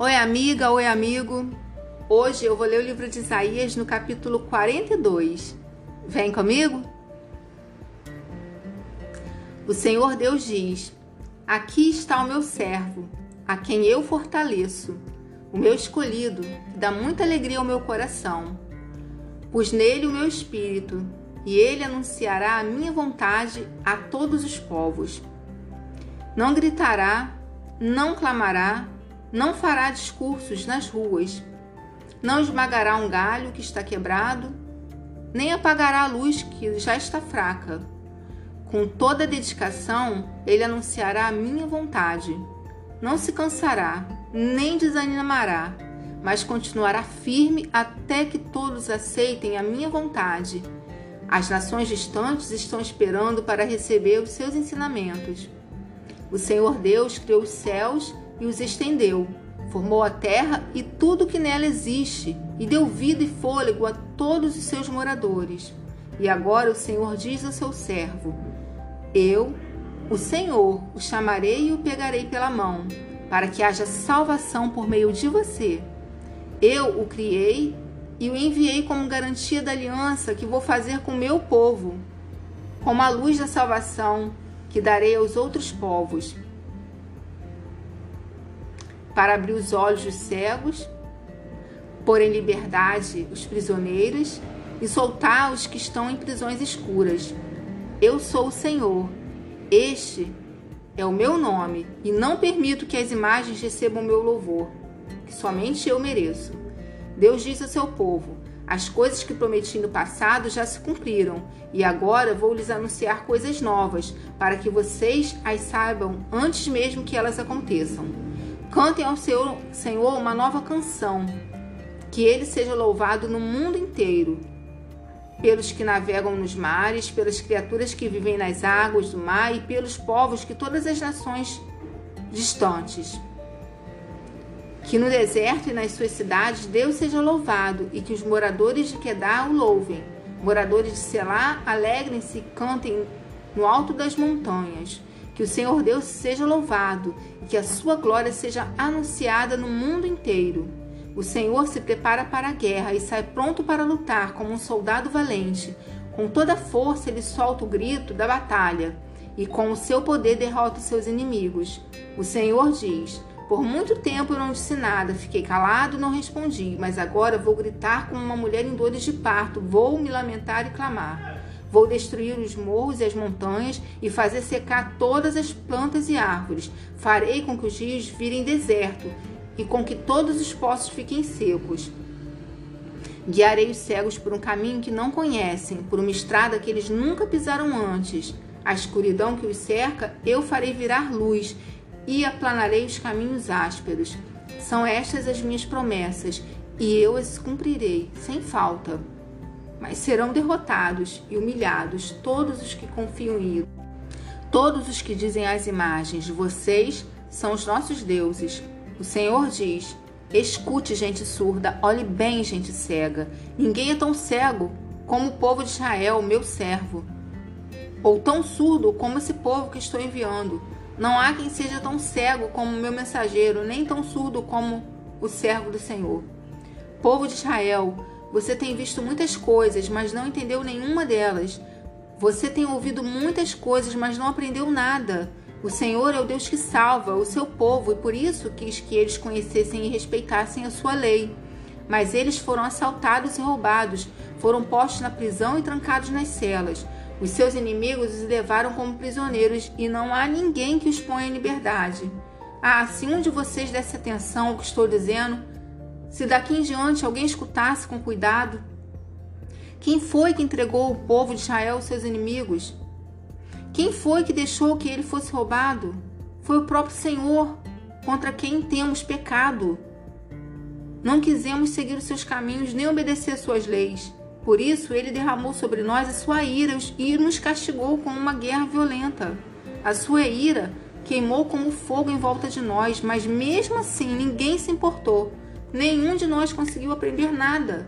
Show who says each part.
Speaker 1: Oi, amiga, oi, amigo. Hoje eu vou ler o livro de Isaías no capítulo 42. Vem comigo? O Senhor Deus diz: Aqui está o meu servo, a quem eu fortaleço, o meu escolhido, que dá muita alegria ao meu coração. Pus nele o meu espírito, e ele anunciará a minha vontade a todos os povos. Não gritará, não clamará, não fará discursos nas ruas, não esmagará um galho que está quebrado, nem apagará a luz que já está fraca. Com toda dedicação, ele anunciará a minha vontade. Não se cansará, nem desanimará, mas continuará firme até que todos aceitem a minha vontade. As nações distantes estão esperando para receber os seus ensinamentos. O Senhor Deus criou os céus e os estendeu. Formou a terra e tudo que nela existe, e deu vida e fôlego a todos os seus moradores. E agora o Senhor diz ao seu servo: Eu, o Senhor, o chamarei e o pegarei pela mão, para que haja salvação por meio de você. Eu o criei e o enviei como garantia da aliança que vou fazer com meu povo, como a luz da salvação que darei aos outros povos para abrir os olhos dos cegos, pôr em liberdade os prisioneiros e soltar os que estão em prisões escuras. Eu sou o Senhor. Este é o meu nome e não permito que as imagens recebam meu louvor, que somente eu mereço. Deus diz ao seu povo: As coisas que prometi no passado já se cumpriram, e agora vou lhes anunciar coisas novas, para que vocês as saibam antes mesmo que elas aconteçam. Cantem ao seu Senhor uma nova canção, que ele seja louvado no mundo inteiro, pelos que navegam nos mares, pelas criaturas que vivem nas águas do mar e pelos povos que todas as nações distantes. Que no deserto e nas suas cidades Deus seja louvado e que os moradores de Quedar o louvem. Moradores de Selá, alegrem-se e cantem no alto das montanhas. Que o Senhor Deus seja louvado e que a sua glória seja anunciada no mundo inteiro. O Senhor se prepara para a guerra e sai pronto para lutar como um soldado valente. Com toda força ele solta o grito da batalha e com o seu poder derrota os seus inimigos. O Senhor diz: Por muito tempo eu não disse nada, fiquei calado e não respondi, mas agora vou gritar como uma mulher em dores de parto, vou me lamentar e clamar. Vou destruir os morros e as montanhas e fazer secar todas as plantas e árvores. Farei com que os rios virem deserto e com que todos os poços fiquem secos. Guiarei os cegos por um caminho que não conhecem, por uma estrada que eles nunca pisaram antes. A escuridão que os cerca, eu farei virar luz e aplanarei os caminhos ásperos. São estas as minhas promessas, e eu as cumprirei, sem falta mas serão derrotados e humilhados todos os que confiam em Todos os que dizem às imagens: Vocês são os nossos deuses. O Senhor diz: Escute, gente surda, olhe bem, gente cega. Ninguém é tão cego como o povo de Israel, meu servo, ou tão surdo como esse povo que estou enviando. Não há quem seja tão cego como o meu mensageiro, nem tão surdo como o servo do Senhor. Povo de Israel, você tem visto muitas coisas, mas não entendeu nenhuma delas. Você tem ouvido muitas coisas, mas não aprendeu nada. O Senhor é o Deus que salva o seu povo e por isso quis que eles conhecessem e respeitassem a sua lei. Mas eles foram assaltados e roubados, foram postos na prisão e trancados nas celas. Os seus inimigos os levaram como prisioneiros e não há ninguém que os ponha em liberdade. Ah, se um de vocês desse atenção ao que estou dizendo, se daqui em diante alguém escutasse com cuidado, quem foi que entregou o povo de Israel aos seus inimigos? Quem foi que deixou que ele fosse roubado? Foi o próprio Senhor, contra quem temos pecado. Não quisemos seguir os seus caminhos nem obedecer às suas leis. Por isso, ele derramou sobre nós a sua ira e nos castigou com uma guerra violenta. A sua ira queimou como fogo em volta de nós, mas mesmo assim ninguém se importou Nenhum de nós conseguiu aprender nada.